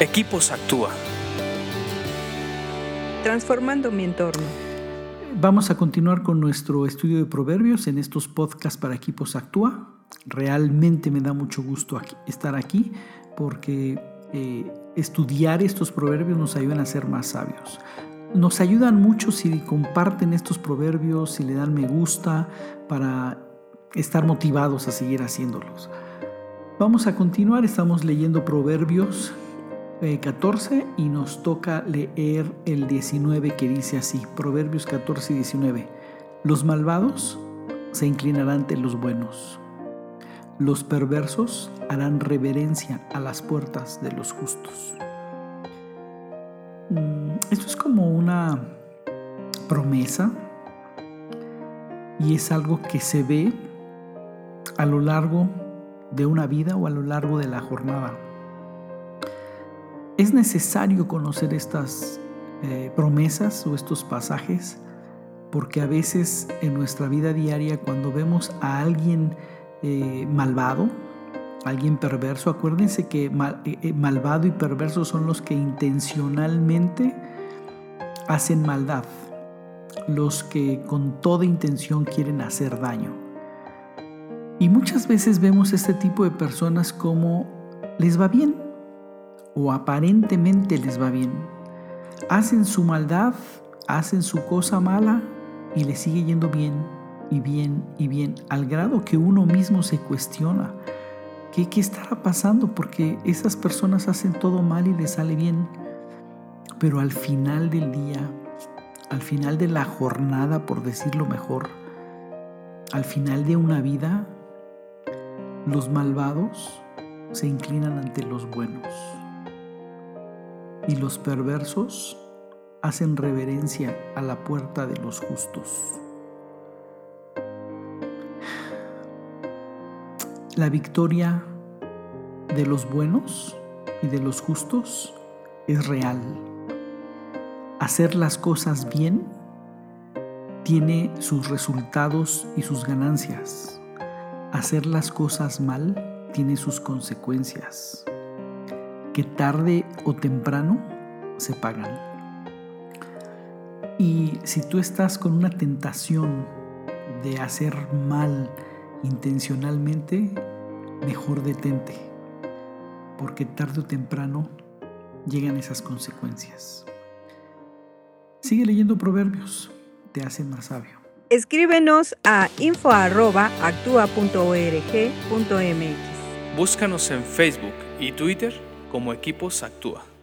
Equipos Actúa. Transformando mi entorno. Vamos a continuar con nuestro estudio de proverbios en estos podcasts para Equipos Actúa. Realmente me da mucho gusto estar aquí porque eh, estudiar estos proverbios nos ayudan a ser más sabios. Nos ayudan mucho si comparten estos proverbios, si le dan me gusta para estar motivados a seguir haciéndolos. Vamos a continuar, estamos leyendo Proverbios 14 y nos toca leer el 19 que dice así, Proverbios 14 y 19. Los malvados se inclinarán ante los buenos. Los perversos harán reverencia a las puertas de los justos. Mm, esto es como una promesa y es algo que se ve a lo largo de una vida o a lo largo de la jornada. Es necesario conocer estas eh, promesas o estos pasajes porque a veces en nuestra vida diaria cuando vemos a alguien eh, malvado, alguien perverso, acuérdense que eh, malvado y perverso son los que intencionalmente hacen maldad, los que con toda intención quieren hacer daño. Y muchas veces vemos este tipo de personas como les va bien, o aparentemente les va bien. Hacen su maldad, hacen su cosa mala y les sigue yendo bien y bien y bien, al grado que uno mismo se cuestiona. ¿Qué, qué estará pasando? Porque esas personas hacen todo mal y les sale bien. Pero al final del día, al final de la jornada, por decirlo mejor, al final de una vida, los malvados se inclinan ante los buenos y los perversos hacen reverencia a la puerta de los justos. La victoria de los buenos y de los justos es real. Hacer las cosas bien tiene sus resultados y sus ganancias. Hacer las cosas mal tiene sus consecuencias que tarde o temprano se pagan. Y si tú estás con una tentación de hacer mal intencionalmente, mejor detente, porque tarde o temprano llegan esas consecuencias. Sigue leyendo proverbios, te hacen más sabio. Escríbenos a info.actua.org.mx. Búscanos en Facebook y Twitter como Equipos Actúa.